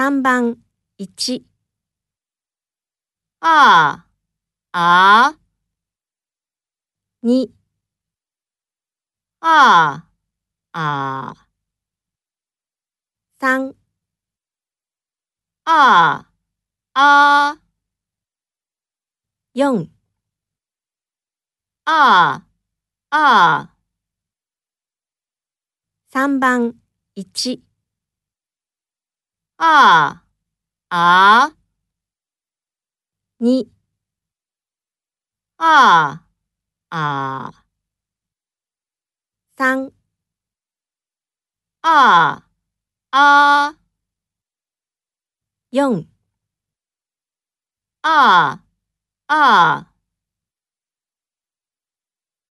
3番1ああ、あ2あ、あ。3あ、あ。4あ、あ。3番1あ、あ2あ、あ3あ、あ4あ、あ